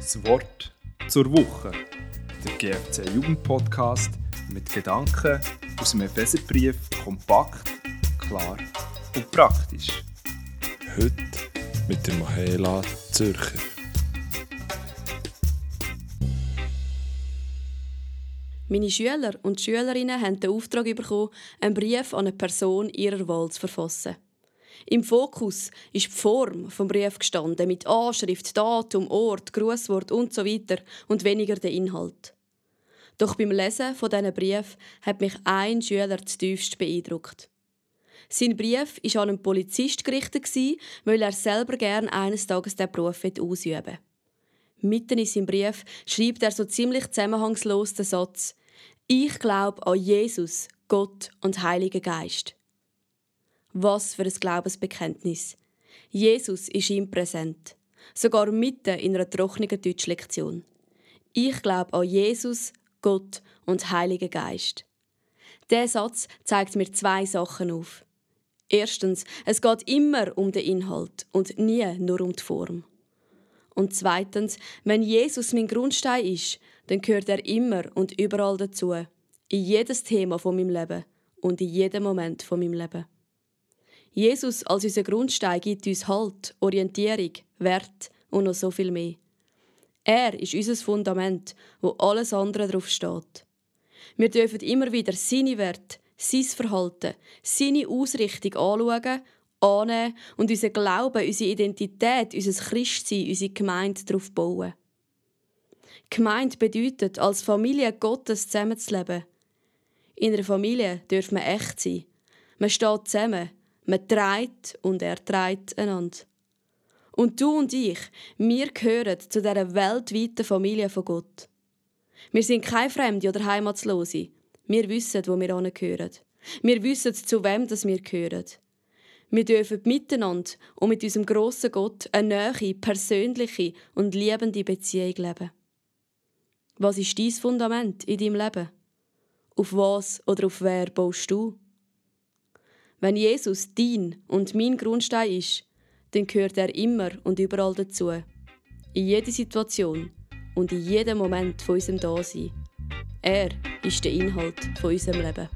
Das Wort zur Woche. Der GFC Jugendpodcast mit Gedanken aus dem Epheserbrief kompakt, klar und praktisch. Heute mit der Mahela Zürcher. Meine Schüler und Schülerinnen haben den Auftrag bekommen, einen Brief an eine Person ihrer Wahl zu verfassen. Im Fokus ist die Form vom Brief gestanden, mit Anschrift, Datum, Ort, Grußwort und so weiter und weniger der Inhalt. Doch beim Lesen von diesen Brief hat mich ein Schüler zutiefst beeindruckt. Sein Brief war an einen Polizist gerichtet, weil er selber gern eines Tages den Beruf ausüben will. Mitten in seinem Brief schreibt er so ziemlich zusammenhangslos den Satz: Ich glaube an Jesus, Gott und Heiligen Geist. Was für ein Glaubensbekenntnis. Jesus ist ihm präsent. Sogar mitten in einer trockenen Deutschlektion. Ich glaube an Jesus, Gott und Heiligen Geist. Der Satz zeigt mir zwei Sachen auf. Erstens, es geht immer um den Inhalt und nie nur um die Form. Und zweitens, wenn Jesus mein Grundstein ist, dann gehört er immer und überall dazu. In jedes Thema von meinem Leben und in jedem Moment von meinem Leben. Jesus als unser Grundstein gibt uns Halt, Orientierung, Wert und noch so viel mehr. Er ist unser Fundament, wo alles andere drauf steht. Wir dürfen immer wieder seine Werte, sein Verhalten, seine Ausrichtung anschauen, annehmen und unser Glauben, unsere Identität, unser Christsein, unsere Gemeinde darauf bauen. Gemeinde bedeutet, als Familie Gottes zusammenzuleben. In einer Familie dürfen wir echt sein. Man steht zusammen, man trägt und er trägt einander. Und du und ich, wir gehören zu dieser weltweiten Familie von Gott. Wir sind keine Fremde oder Heimatslose. Wir wissen, wo wir angehören. Wir wissen, zu wem wir gehören. Wir dürfen miteinander und mit unserem grossen Gott eine neue, persönliche und liebende Beziehung leben. Was ist dein Fundament in deinem Leben? Auf was oder auf wer baust du? Wenn Jesus dein und mein Grundstein ist, dann gehört er immer und überall dazu. In jeder Situation und in jedem Moment von unserem Dasein. Er ist der Inhalt von unserem Leben.